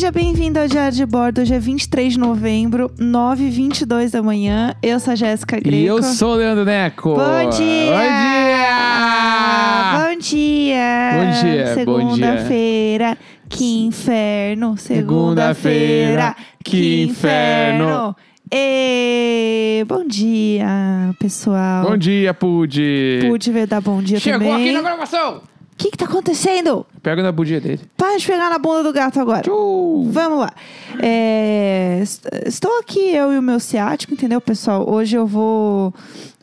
Seja bem-vindo ao Diário de Bordo. Hoje é 23 de novembro, 9h22 da manhã. Eu sou a Jéssica Greco. E eu sou o Leandro Neco. Bom dia! Bom dia! Bom dia! Bom dia. Segunda-feira, que inferno. Segunda-feira, que inferno. E bom dia, pessoal. Bom dia, Pude. Pude ver dar bom dia Chegou também. aqui na gravação. O que que tá acontecendo? Pega na budia dele. Para de pegar na bunda do gato agora. Tchau. Vamos lá. É, est- estou aqui, eu e o meu ciático, entendeu, pessoal? Hoje eu vou.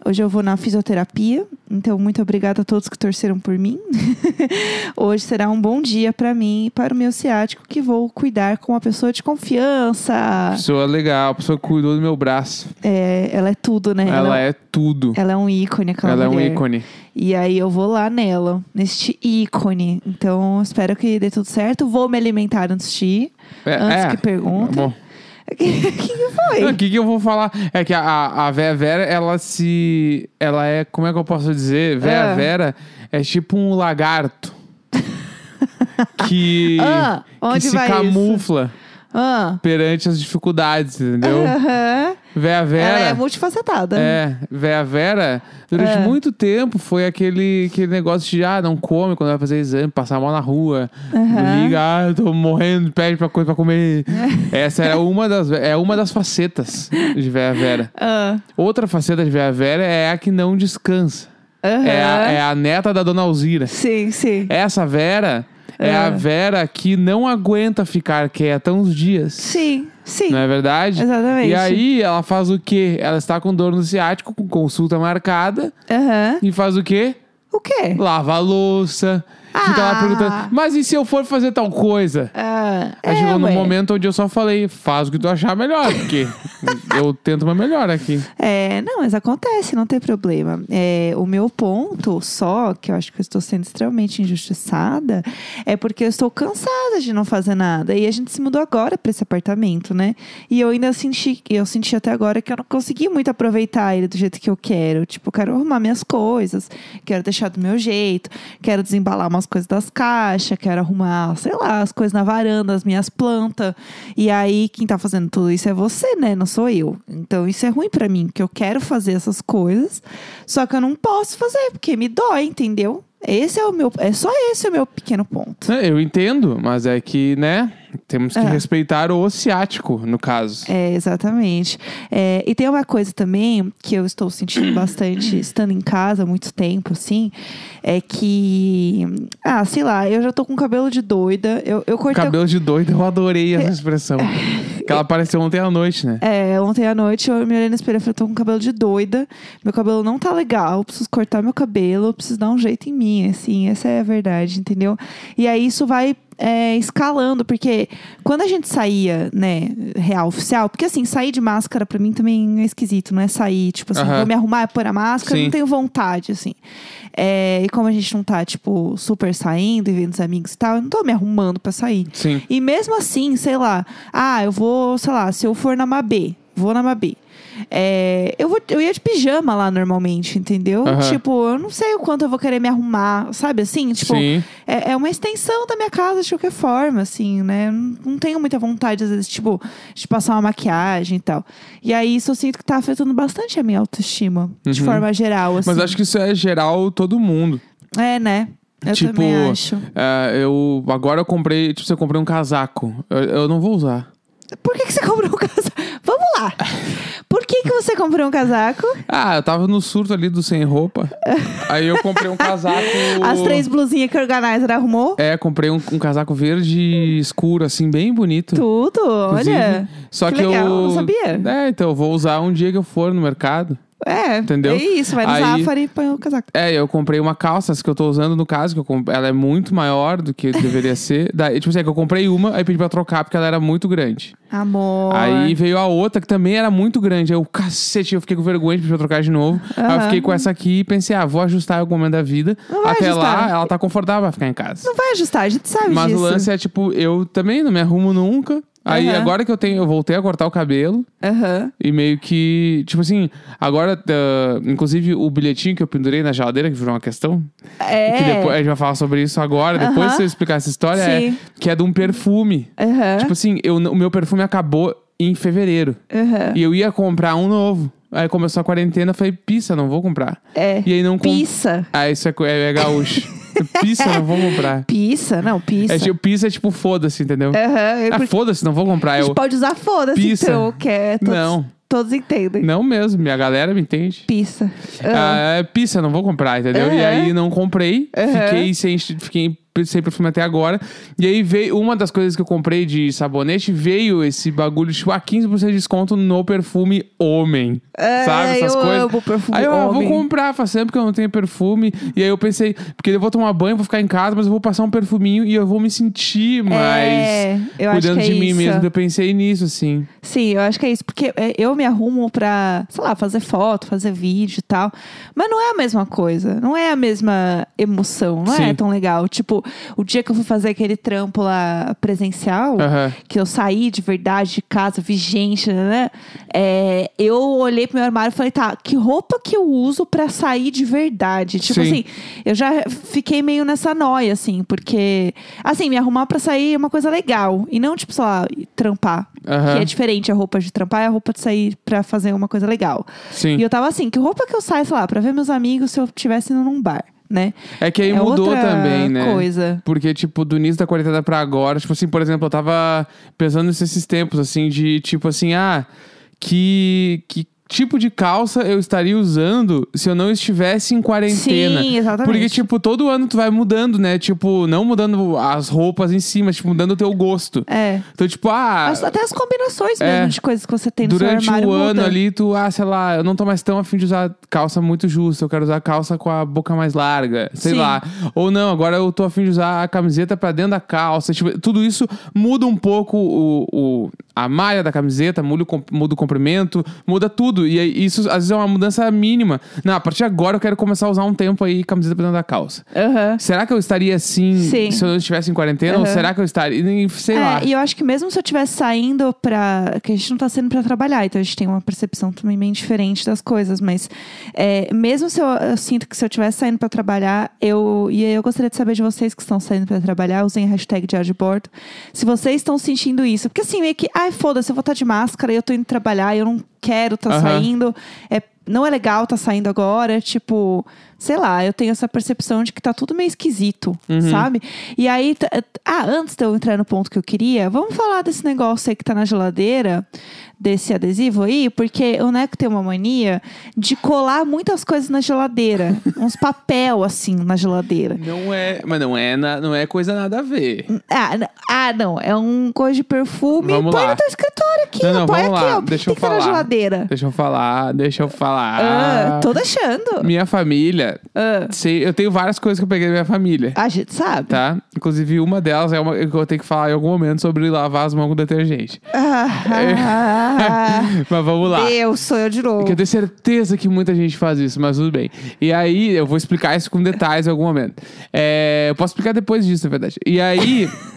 Hoje eu vou na fisioterapia, então muito obrigada a todos que torceram por mim. Hoje será um bom dia para mim e para o meu ciático, que vou cuidar com uma pessoa de confiança. Pessoa legal, pessoa que cuidou do meu braço. É, ela é tudo, né? Ela é tudo. ela é um ícone, aquela Ela é um mulher. ícone. E aí eu vou lá nela, neste ícone. Então espero que dê tudo certo. Vou me alimentar antes de ir. É, Antes é. que perguntem. Bom, O que, que foi? o que, que eu vou falar? É que a, a, a Vera ela se. Ela é. Como é que eu posso dizer? Vera Ah. Vera é tipo um lagarto. que. Ah, onde que se vai isso? Ah. perante as dificuldades, entendeu? Aham. Véia Vera. Ela é multifacetada. É, Véia Vera, durante É. muito tempo foi aquele, aquele negócio de, ah, não come quando vai fazer exame, passar mal na rua. Aham. Liga, ah, eu tô morrendo, pede pra coisa pra comer. Essa era uma das, é uma das facetas de Véia Vera. Ah. Outra faceta de Véia Vera é a que não descansa. Aham. É, a, é a neta da Dona Alzira. Sim, sim. Essa Vera é a Ah. Vera que não aguenta ficar quieta uns dias. Sim, sim. Não é verdade? Exatamente. E aí ela faz o quê? Ela está com dor no ciático, com consulta marcada, Aham. e faz o quê? O quê? Lava a louça. Fica lá Ah. perguntando, mas e se eu for fazer tal coisa? Ah, Aí é, chegou num ué. momento onde eu só falei, faz o que tu achar melhor, porque eu tento uma melhor aqui. É, não, mas acontece, não tem problema. É, o meu ponto só, que eu acho que eu estou sendo extremamente injustiçada, é porque eu estou cansada de não fazer nada. E a gente se mudou agora para esse apartamento, né? E eu ainda senti, eu senti até agora que eu não consegui muito aproveitar ele do jeito que eu quero. Tipo, eu quero arrumar minhas coisas, quero deixar do meu jeito, quero desembalar umas coisas das caixas, quero arrumar, sei lá, as coisas na varanda, as minhas plantas. E aí, quem tá fazendo tudo isso é você, né? Não sou eu. Então, isso é ruim pra mim, porque eu quero fazer essas coisas, só que eu não posso fazer, porque me dói, entendeu? Esse é o meu. É só esse o meu pequeno ponto. É, Eu entendo, mas é que, né, temos que É. respeitar o ciático, no caso. É, exatamente. É, e tem uma coisa também que eu estou sentindo bastante estando em casa há muito tempo, assim, é que. Ah, sei lá, eu já tô com cabelo de doida. Eu, eu cortei. Cabelo de doido, eu adorei essa expressão. que ela apareceu ontem à noite, né? É, ontem à noite eu me olhei no espelho e falei, tô com cabelo de doida, meu cabelo não tá legal, preciso cortar meu cabelo, eu preciso dar um jeito em mim, assim, essa é a verdade, entendeu? E aí isso vai é, escalando, porque quando a gente saía, né, real oficial, porque assim, sair de máscara pra mim também é esquisito, não é sair, tipo assim, Aham. vou me arrumar, pôr a máscara, Sim. não tenho vontade, assim. É, e como a gente não tá, tipo, super saindo e vendo os amigos e tal, eu não tô me arrumando pra sair. Sim. E mesmo assim, sei lá, ah, eu vou, sei lá, se eu for na Mabê, vou na Mabê. É, eu, vou, eu ia de pijama lá normalmente, entendeu? Aham. Tipo, eu não sei o quanto eu vou querer me arrumar, sabe assim? Tipo, Sim. é, é uma extensão da minha casa de qualquer forma, assim, né? Eu Não, tenho muita vontade, às vezes, tipo, de passar uma maquiagem e tal. E aí isso eu sinto que tá afetando bastante a minha autoestima, de Uhum. forma geral, assim. Mas acho que isso é geral todo mundo. É, né? Eu tipo, é, eu agora eu comprei, tipo, eu comprei um casaco. Eu, eu não vou usar. Por que, que você comprou um casaco? Vamos lá! Por que, que você comprou um casaco? Ah, eu tava no surto ali do sem roupa. aí eu comprei um casaco. As três blusinhas que o Organizer arrumou? É, comprei um, um casaco verde escuro, assim, bem bonito. Tudo, inclusive. olha. Só que que, legal, eu. não sabia. É, então eu vou usar um dia que eu for no mercado. É, Entendeu? é isso, vai no Aí- Zafari e põe o casaco. É, eu comprei uma calça, essa que eu tô usando no caso, que eu comp... ela é muito maior do que deveria ser. Daí, tipo assim, é que eu comprei uma, aí pedi pra trocar porque ela era muito grande. Amor. Aí veio a outra que também era muito grande. Aí eu, cacete, eu fiquei com vergonha de pedir pra trocar de novo. Aí eu fiquei com essa aqui e pensei, ah, vou ajustar em algum momento da vida. Não vai Até ajustar. lá, ela tá confortável pra ficar em casa. Não vai ajustar, a gente sabe Mas disso. o lance é, tipo, eu também não me arrumo nunca. Aí Aham. agora que eu tenho, eu voltei a cortar o cabelo. Aham. E meio que, tipo assim, agora, ah, inclusive o bilhetinho que eu pendurei na geladeira, que virou uma questão, É. que depois a gente vai falar sobre isso agora, depois Aham. se eu explicar essa história, é Sim. que é de um perfume. Aham. Tipo assim, eu, o meu perfume acabou em fevereiro. Aham. E eu ia comprar um novo. Aí começou a quarentena, eu falei, pissa, não vou comprar. É. E aí não comprei. Pissa. Ah, isso é, co- é, é gaúcho. pissa, não vou comprar. Pissa? Não, pissa. É tipo, pissa é tipo foda-se, entendeu? Aham. eu Ah, curti- foda-se, não vou comprar. A gente Eu... pode usar foda-se, então, que é todos, Não. todos entendem. Não mesmo, minha galera me entende. Pissa. Ah. Ah, é pizza, não vou comprar, entendeu? E Aham. aí não comprei, fiquei sem, fiquei sem perfume até agora. E aí veio uma das coisas que eu comprei de sabonete, veio esse bagulho, tipo, a 15% de desconto no perfume homem. É, sabe? Essas eu coisas. amo perfume Aí eu ah, vou homem. comprar, faz tempo que eu não tenho perfume. E aí eu pensei, porque eu vou tomar banho, vou ficar em casa, mas eu vou passar um perfuminho e eu vou me sentir mais É, eu acho cuidando que é de mim isso. mesmo. Eu pensei nisso, assim. Sim, eu acho que é isso. Porque é, eu me arrumo pra, sei lá, fazer foto, fazer vídeo e tal. Mas não é a mesma coisa. Não é a mesma emoção. Não é Sim. tão legal. Tipo, o dia que eu fui fazer aquele trampo lá presencial, que eu saí de verdade de casa, vi gente, né? É, eu olhei pro meu armário e falei, tá, que roupa que eu uso pra sair de verdade? Tipo Sim. assim, eu já fiquei meio nessa noia, assim, porque, assim, me arrumar pra sair é uma coisa legal. E não, tipo, sei lá, trampar. Que é diferente a roupa de trampar e a roupa de sair pra fazer uma coisa legal. Sim. E eu tava assim, que roupa que eu saio, sei lá, pra ver meus amigos se eu estivesse indo num bar, né? É que aí é mudou também, né? coisa. Porque, tipo, do início da quarentena pra agora, tipo assim, por exemplo, eu tava pensando nesses tempos, assim, de tipo assim, ah, que, que tipo de calça eu estaria usando se eu não estivesse em quarentena? Sim, exatamente. Porque, tipo, todo ano tu vai mudando, né? Tipo, não mudando as roupas em si, mas, tipo, mudando o teu gosto. É. Então, tipo, ah. As- Até as combinações É. mesmo de coisas que você tem no Durante seu armário o ano muda. ali, tu, ah, sei lá, eu não tô mais tão afim de usar calça muito justa, eu quero usar calça com a boca mais larga, sei Sim. lá. Ou não, agora eu tô afim de usar a camiseta pra dentro da calça. Tipo, tudo isso muda um pouco o, o- a malha da camiseta, muda o, com- muda o comprimento, muda tudo. E aí, isso às vezes é uma mudança mínima. Não, a partir de agora eu quero começar a usar um tempo aí camiseta pra dentro da calça. Aham. Será que eu estaria assim Sim. se eu não estivesse em quarentena? Ou Aham. será que eu estaria. Sei lá. É, e eu acho que mesmo se eu estivesse saindo pra. Que a gente não tá saindo pra trabalhar, então a gente tem uma percepção também bem diferente das coisas. Mas é, mesmo se eu, eu sinto que se eu estivesse saindo pra trabalhar, eu. E aí eu gostaria de saber de vocês que estão saindo pra trabalhar, usem a hashtag diário de bordo. Se vocês estão sentindo isso. Porque assim, meio que, ai, foda-se, eu vou estar de máscara e eu tô indo trabalhar eu não quero estar Aham. saindo. É, não é legal tá saindo agora, tipo, sei lá, eu tenho essa percepção de que tá tudo meio esquisito, Uhum. sabe? E aí, ah, antes de eu entrar no ponto que eu queria, vamos falar desse negócio aí que tá na geladeira, desse adesivo aí, porque o Neco tem uma mania de colar muitas coisas na geladeira, uns papel assim na geladeira. Não é, mas não é, na- não é coisa nada a ver. Ah, n- ah, não, é um coisa de perfume. Vamos Põe lá. no teu escritório aqui, Não, não, põe vamos aqui, lá, ó. Deixa eu que estar na falar. geladeira? Deixa eu falar, deixa eu falar. Ah, tô deixando. Minha família, Ah, sei, eu tenho várias coisas que eu peguei da minha família, a gente sabe. tá? Inclusive, uma delas é uma que eu tenho que falar em algum momento sobre lavar as mãos com detergente. Ah, Mas vamos lá. Deus, sou eu de novo. Porque eu tenho certeza que muita gente faz isso, mas tudo bem. E aí, eu vou explicar isso com detalhes em algum momento. É, eu posso explicar depois disso, na verdade. E aí,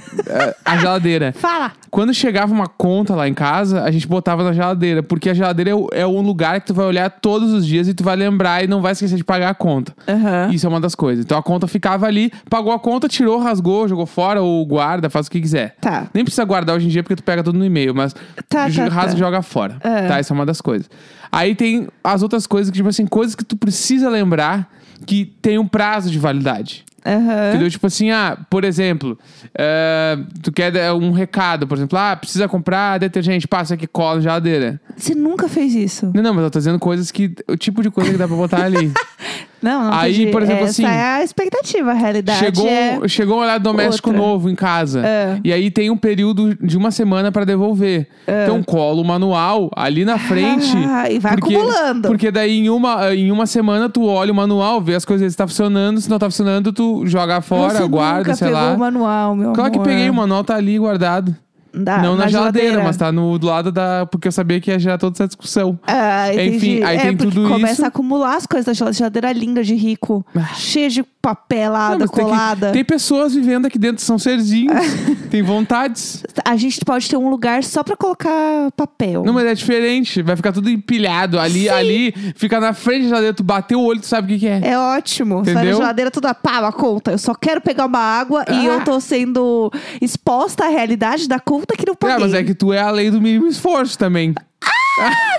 a geladeira. Fala. Quando chegava uma conta lá em casa, a gente botava na geladeira. Porque a geladeira é, o- é um lugar que tu vai olhar todos os dias e tu vai lembrar e não vai esquecer de pagar a conta. Aham. Isso é uma das coisas. Então a conta ficava ali, pagou a conta, tirou, rasgou, jogou fora ou guarda, faz o que quiser. Tá. Nem precisa guardar hoje em dia porque tu pega tudo no e-mail, mas Tá, j- tá, rasga tá. e joga fora. É. Tá, isso é uma das coisas. Aí tem as outras coisas que, tipo assim, coisas que tu precisa lembrar que tem um prazo de validade. Aham. Entendeu? Tipo assim, ah, por exemplo, é, tu quer um recado, por exemplo, ah, precisa comprar detergente, passa aqui, cola na geladeira. Você nunca fez isso. Não, não, mas eu tô dizendo coisas que. O tipo de coisa que dá pra botar ali. Não, não Aí, entendi. por exemplo, Essa assim, é a expectativa, a realidade Chegou, é... chegou um olhado doméstico outra. novo em casa. É. E aí tem um período de uma semana pra devolver. Então cola o manual ali na frente. Ah, e vai porque, acumulando. Porque daí em uma, em uma semana tu olha o manual, vê as coisas se tá funcionando. Se não tá funcionando, tu joga fora, Você guarda, sei lá. o manual, meu Claro que amor. peguei, o manual tá ali guardado. Da- não na, geladeira, mas tá no, do lado da. Porque eu sabia que ia gerar toda essa discussão. Ah, entendi. Enfim, aí é, tem tudo começa isso. a acumular as coisas da geladeira linda de rico. Ah. cheia de papelada, Não, mas tem que- colada. Tem pessoas vivendo aqui dentro, são serzinhos, tem vontades. A gente pode ter um lugar só pra colocar papel. Não, mas é diferente, vai ficar tudo empilhado. Ali, ali, fica na frente da geladeira, tu bateu o olho, tu sabe o que, que é. É ótimo. Você vai na Entendeu? geladeira toda pá, a conta. Eu só quero pegar uma água e Ah. eu tô sendo exposta à realidade da conta que não paguei. Ah, mas é que tu é a lei do mínimo esforço também.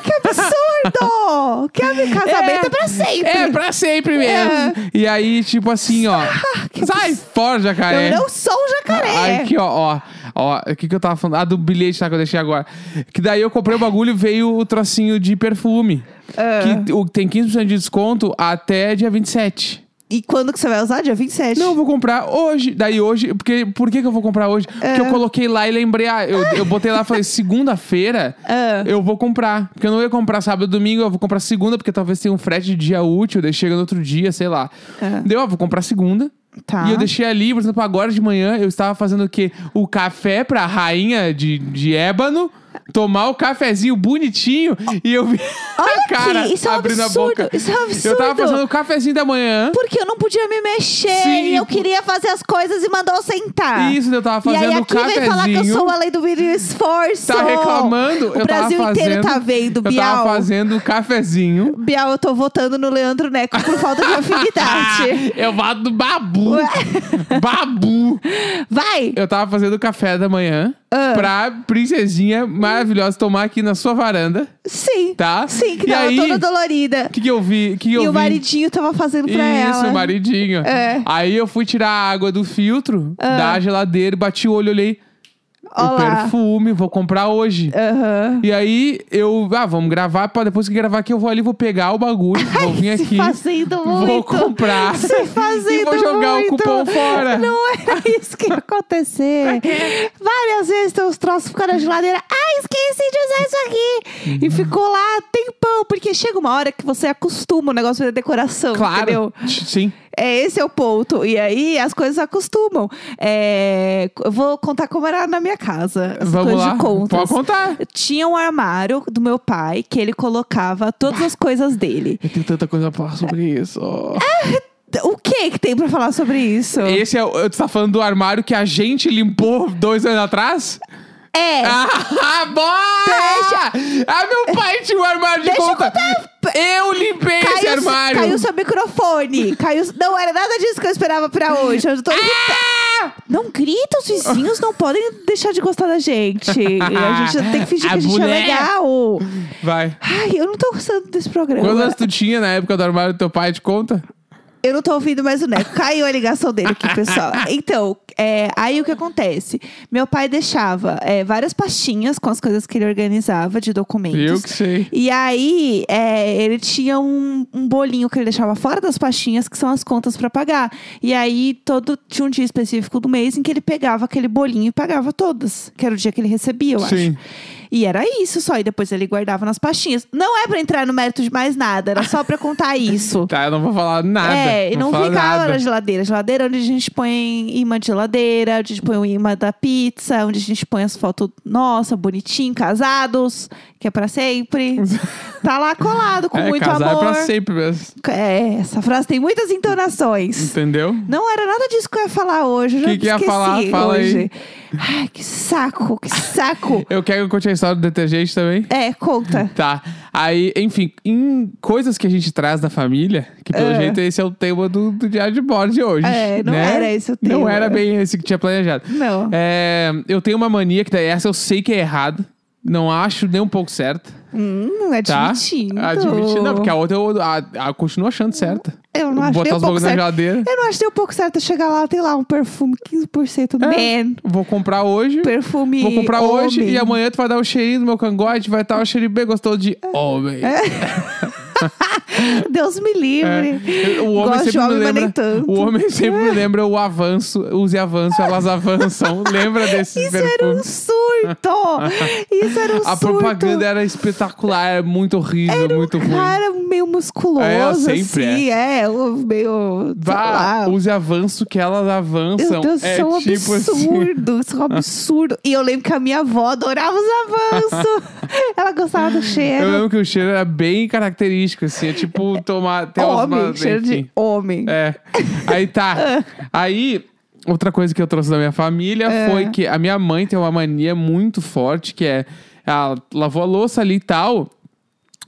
Que absurdo! que casamento é, pra sempre. É, pra sempre mesmo. E aí, tipo assim, ó. que sai fora, jacaré. Eu não sou um jacaré. Aqui, ó, ó. Ó, o que, que eu tava falando? Ah, do bilhete tá, que eu deixei agora. Que daí eu comprei o bagulho e veio o trocinho de perfume. Ah. Que o- tem 15% de desconto até dia 27. E quando que você vai usar? Dia 27. Não, eu vou comprar hoje. Daí hoje, porque por que, que eu vou comprar hoje? Porque É. eu coloquei lá e lembrei, ah, eu, eu botei lá e falei, segunda-feira Ah. eu vou comprar. Porque eu não ia comprar sábado e domingo, eu vou comprar segunda, porque talvez tenha um frete de dia útil, daí chega no outro dia, sei lá. Ah. Deu, ó, vou comprar segunda. Tá. E eu deixei ali, por exemplo, agora de manhã eu estava fazendo o quê? O café pra rainha de, de ébano. Tomar o cafezinho bonitinho e eu vi Olha a cara aqui, isso é um abrindo absurdo, a boca. isso é um absurdo. Eu tava fazendo o cafezinho da manhã. Porque eu não podia me mexer Sim, e eu queria fazer as coisas e mandou sentar. Isso, eu tava E aí fazendo o aqui vem falar que eu cafezinho. sou a lei do esforço. Tá reclamando? O eu Brasil tava inteiro fazendo, tá vendo, Eu Bial. tava fazendo o cafezinho. Bial, eu tô votando no Leandro Neco por falta de afinidade. eu voto do babu. babu. Vai! Eu tava fazendo o café da manhã Ah. pra princesinha maravilhosa tomar aqui na sua varanda, Sim. tá? Sim, que e tava aí, toda dolorida. O que, que eu vi? Que que eu E o vi? maridinho tava fazendo pra Isso, ela. o maridinho. É. Aí eu fui tirar a água do filtro Ah. da geladeira bati o olho, olhei. O Olá. perfume, vou comprar hoje. Aham. E aí eu, ah, vamos gravar, pra depois que gravar aqui eu vou ali, vou pegar o bagulho, vou vir aqui. fazendo muito. Vou comprar. Se fazendo E vou jogar muito. o cupom fora. Não era isso que ia acontecer. Várias vezes tem uns troços ficando na geladeira. Ah, esqueci de usar isso aqui. E Uhum. ficou lá tempão. Porque chega uma hora que você acostuma o negócio da decoração, Claro. entendeu? Sim. É, esse é o ponto. E aí as coisas acostumam. É, eu vou contar como era na minha casa. As Vamos coisas lá. de contas. Pode contar. Tinha um armário do meu pai que ele colocava todas as coisas dele. Eu tenho tanta coisa pra falar sobre isso. O que que tem pra falar sobre isso? Esse é o. Tu tá falando do armário que a gente limpou dois anos atrás? É. Ah, bora! Ah, meu pai tinha um armário de Deixa eu conta. Eu limpei esse Caiu, armário. caiu seu microfone. Caiu, não era nada disso que eu esperava pra hoje. Eu tô. Ah! Não grita, os vizinhos não podem deixar de gostar da gente. A gente tem que fingir A que a gente é legal. Vai. Ai, eu não tô gostando desse programa. Quantos anos tu tinha na época do armário do teu pai de conta? Eu não tô ouvindo mais o Neco. Caiu a ligação dele aqui, pessoal. Então, é, aí o que acontece? Meu pai deixava é, várias pastinhas com as coisas que ele organizava de documentos. Eu que sei. E aí, é, ele tinha um, um bolinho que ele deixava fora das pastinhas, que são as contas pra pagar. E aí, todo tinha um dia específico do mês em que ele pegava aquele bolinho e pagava todas. Que era o dia que ele recebia, eu Sim. acho. E era isso só. E depois ele guardava nas pastinhas. Não é pra entrar no mérito de mais nada, era só pra contar isso. Tá, eu não vou falar nada. É, e não falar ficava nada. na geladeira. Geladeira onde a gente põe imã de geladeira, onde a gente põe o imã da pizza, onde a gente põe as fotos nossa, bonitinho, casados, que é pra sempre. tá lá colado, com é, muito casar amor. é pra sempre mesmo. É, essa frase tem muitas entonações. Entendeu? Não era nada disso que eu ia falar hoje. Já Que que ia falar? Fala aí. hoje. Ai, que saco, que saco. Eu quero que eu conte a história do detergente também. é, conta. Tá. Aí, enfim, em coisas que a gente traz da família, que pelo É. jeito esse é o tema do, do diário de bordo de hoje. É, não né? era esse o Não tema. era bem esse que tinha planejado. Não. É, eu tenho uma mania que daí essa eu sei que é errado. Não acho nem um pouco certa. Hum, Tá? admitindo. Admitindo. Não, porque a outra eu, a, a, continuo achando certa. Eu não acho Botar um os bagulhos na geladeira. Eu não acho nem um pouco certo chegar lá, tem lá um perfume 15% É. man. Vou comprar hoje. Perfume Vou comprar hoje homem. e amanhã tu vai dar o cheirinho no meu cangote, vai estar o cheirinho bem gostoso de homem. É. Deus me livre. É. O homem Gosto de sempre me homem, mas lembra. nem tanto. O homem sempre me lembra o avanço, use avanço, elas avançam. lembra desse Isso era um surto! Isso era um A surto. propaganda era espetacular, era muito horrível, Era um muito ruim. cara meio musculoso, É, sempre assim. É, o- meio. Vá, use avanço que elas avançam. Meu Deus, é é um tipo assim. absurdo. Isso é um absurdo. E eu lembro que a minha avó adorava os avanços. Ela gostava do Eu cheiro. lembro que o cheiro era bem característico, assim. É tipo tomar. Tem umas- homem, cheiro enfim. de homem. É. Aí tá. Aí, outra coisa que eu trouxe da minha família É. foi que a minha mãe tem uma mania muito forte, que é ela lavou a louça ali e tal.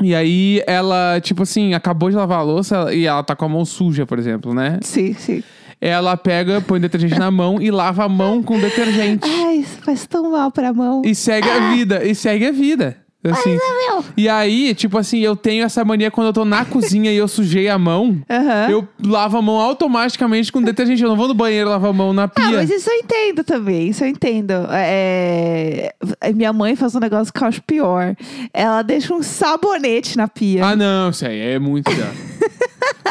E aí ela, tipo assim, acabou de lavar a louça e ela tá com a mão suja, por exemplo, né? Sim, sim. Ela pega, põe detergente na mão e lava a mão com detergente. Ai, isso faz tão mal pra mão. E segue a vida, e segue a vida. Assim. meu. E aí, tipo assim, eu tenho essa mania quando eu tô na cozinha e eu sujei a mão, Aham. eu lavo a mão automaticamente com detergente. Eu não vou no banheiro lavar a mão na pia. Ah, mas isso eu entendo também, isso eu entendo. É... Minha mãe faz um negócio que eu acho pior. Ela deixa um sabonete na pia. Ah, não, isso aí é muito pior.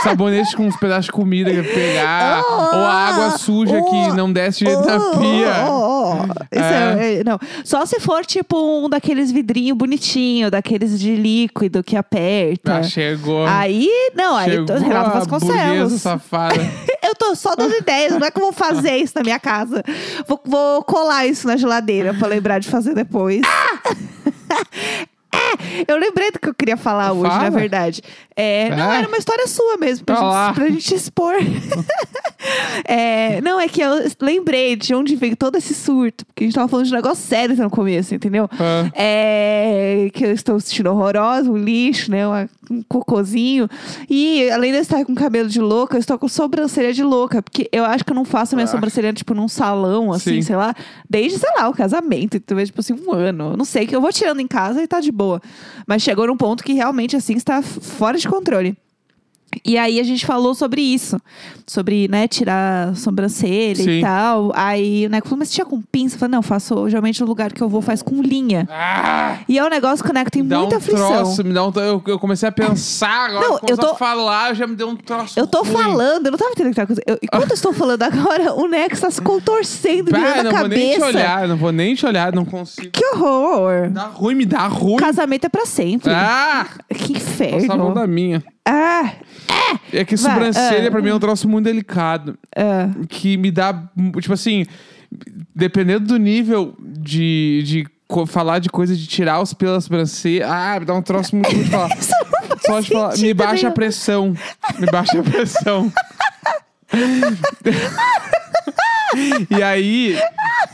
Sabonete com uns pedaços de comida que pegar. Oh, ou a água suja oh, que não desce direito na Oh, pia. Oh. Isso é- é- não. Só se for tipo um daqueles vidrinhos bonitinho, daqueles de líquido que aperta. Ah, chegou. Aí, não, aí chegou tô, Renato Vasconcelos. safada. Eu tô só dando ideias, não é que eu vou fazer isso na minha casa. Vou, vou colar isso na geladeira pra lembrar de fazer depois. É, eu lembrei do que eu queria falar hoje, Fala. na verdade. É, não, Ah. era uma história sua mesmo, pra, lá. gente, pra gente expor. É, não, é que eu lembrei de onde veio todo esse surto, porque a gente tava falando de um negócio sério no começo, entendeu? Ah. É, que eu estou sentindo horrorosa, um lixo, né? uma- um cocôzinho. E além de eu estar com cabelo de louca, eu estou com sobrancelha de louca. Porque eu acho que eu não faço minha Ah. sobrancelha, tipo, num salão, assim, Sim. sei lá, desde, sei lá, o casamento. Então, tipo assim, um ano. Eu Não sei, que eu vou tirando em casa e tá de boa. Mas chegou num ponto que realmente, assim, está fora de controle. E aí a gente falou sobre isso. Sobre, né, tirar sobrancelha Sim. e tal. Aí o Neco falou, mas você tinha com pinça? Eu falei, não, faço geralmente no lugar que eu vou faz com linha. Ah! E é um negócio que o Neco tem dá muita um aflição. troço, me dá um eu, eu comecei a pensar agora, Não, eu tô- a falar, já me deu um troço Eu tô ruim. falando, eu não tava entendendo o que tava acontecendo. Enquanto eu estou falando agora, o Neco está se contorcendo, Bah, virando a não vou nem te cabeça. olhar, não vou nem te olhar, não consigo. Que horror! Dá ruim, me dá ruim. Casamento é pra sempre. Ah! Que Passa a mão inferno. da minha. Ah, É que Vai, sobrancelha ah. pra mim é um troço muito delicado. ah. Que me dá, tipo assim, dependendo do nível de, de co- falar de coisa de tirar os pelos da sobrancelha, ah, me dá um troço muito ruim de falar. Só de falar, me sentido baixa a nenhum. pressão. Me baixa a pressão. e aí,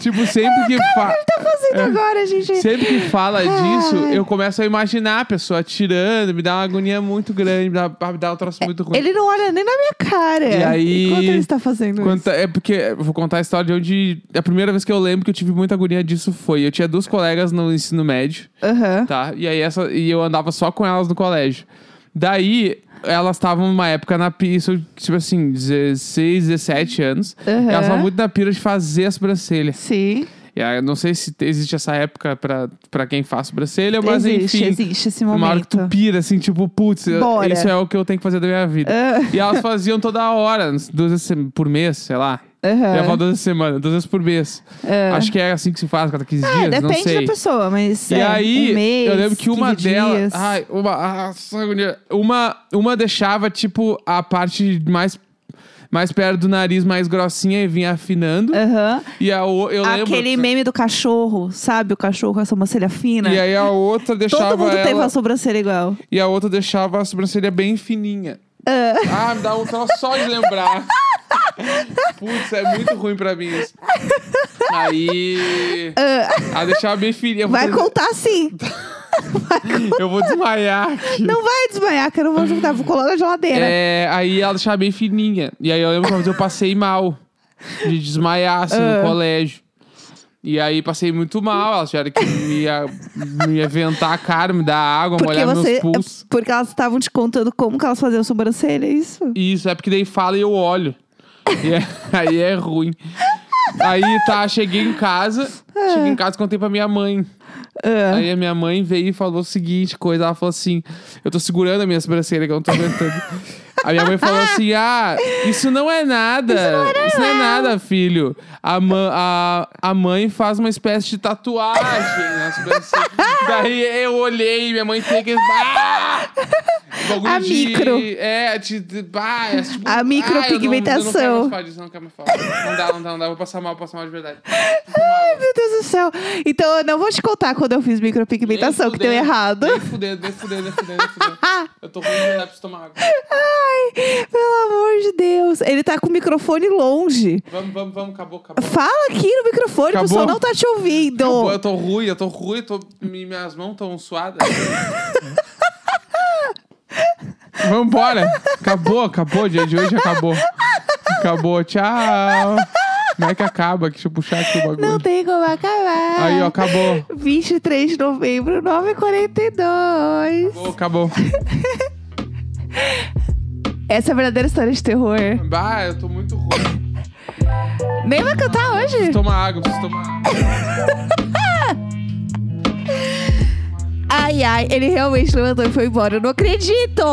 tipo, sempre que fa... tá fazendo agora, gente? Sempre que fala disso, eu começo a imaginar a pessoa tirando, me dá uma agonia muito grande, me dá, me dá um troço muito ruim. Ele não olha nem na minha cara. E aí- Enquanto ele está fazendo Quando isso. é porque eu vou contar a história de onde. A primeira vez que eu lembro que eu tive muita agonia disso foi. Eu tinha duas colegas no ensino médio, Aham. tá? E aí essa, e eu andava só com elas no colégio. Daí, elas estavam numa época na pira, isso, tipo assim, 16, 17 anos. Aham. Elas estavam muito na pira de fazer a sobrancelha. Sim. E aí, não sei se existe essa época pra, pra quem faz sobrancelha, mas existe, enfim. existe esse Uma hora que momento. tu pira, assim, tipo, putz, Bora. isso é o que eu tenho que fazer da minha vida. Ah, E elas faziam toda hora, duas vezes por mês, sei lá. Aham. Eu duas vezes por semana, duas vezes por mês. Ah. Acho que é assim que se faz, cada 15 É, dias, não depende sei. da pessoa, mas. E é, aí, um mês, eu lembro que uma 15 delas. Ai, uma, ah, uma. Uma deixava, tipo, a parte mais, mais perto do nariz mais grossinha e vinha afinando. Aham. E a o, eu lembro. Aquele meme do cachorro, sabe? O cachorro com a sobrancelha fina. E aí a outra deixava. Todo mundo ela, teve uma sobrancelha igual. E a outra deixava a sobrancelha bem fininha. Ah, me dá um troço só de lembrar. Putz, é muito ruim pra mim isso. Aí. Ela deixava bem fininha. Vai fazer- contar sim. Eu vou desmaiar aqui. Não vai desmaiar, que eu não vou juntar, vou colar na geladeira. É, aí ela deixava bem fininha. E aí eu lembro que eu passei mal. De desmaiar, assim, Ah. no colégio. E aí passei muito mal. Elas tiveram que me, me aventar a cara, me dar água, Porque molhar você. meus pulsos. Porque elas estavam te contando como que elas faziam sobrancelha, é isso? Isso, é porque daí fala e eu olho. E é- aí é ruim. Aí tá, cheguei em casa. Cheguei em casa e contei pra minha mãe. Ah. Aí a minha mãe veio e falou o seguinte coisa. Ela falou assim: Eu tô segurando a minha sobrancelha que eu não tô aguentando. A minha mãe falou assim: ah, isso não é nada. Isso não, é nada, filho. A, ma- a, a mãe faz uma espécie de tatuagem. né? Assim. Daí eu olhei, minha mãe tem que. Ah! A de- micro. É, de. de bah, é tipo, A micropigmentação. Ah, eu não, eu não quero mais falar disso, não quero mais falar. Não dá, não dá, não dá. Vou passar mal, vou passar mal de verdade. Meu Deus do céu. Então eu não vou te contar quando eu fiz micropigmentação, que deu errado. Nem fudendo, nem fudendo, nem fudendo. Eu tô ruim de verdade, preciso tomar água. Ai, pelo amor de Deus. Ele tá com o microfone longe. Vamos, vamos, vamos, acabou, acabou. Fala aqui no microfone, o Acabou. pessoal não tá te ouvindo. Acabou, eu tô ruim, eu tô ruim, tô, mi- minhas mãos tão suadas. Vambora. Acabou, acabou, o dia de hoje acabou. Acabou, tchau. Como é que acaba? Deixa eu puxar aqui o bagulho. Não tem como acabar. Aí, ó, acabou. 23 de novembro, 9h42. Acabou, acabou. Essa é a verdadeira história de terror. Bah, eu tô muito ruim. Nem vai cantar hoje? Preciso tomar água, preciso tomar água. Ai, ai, ele realmente levantou e foi embora. Eu não acredito!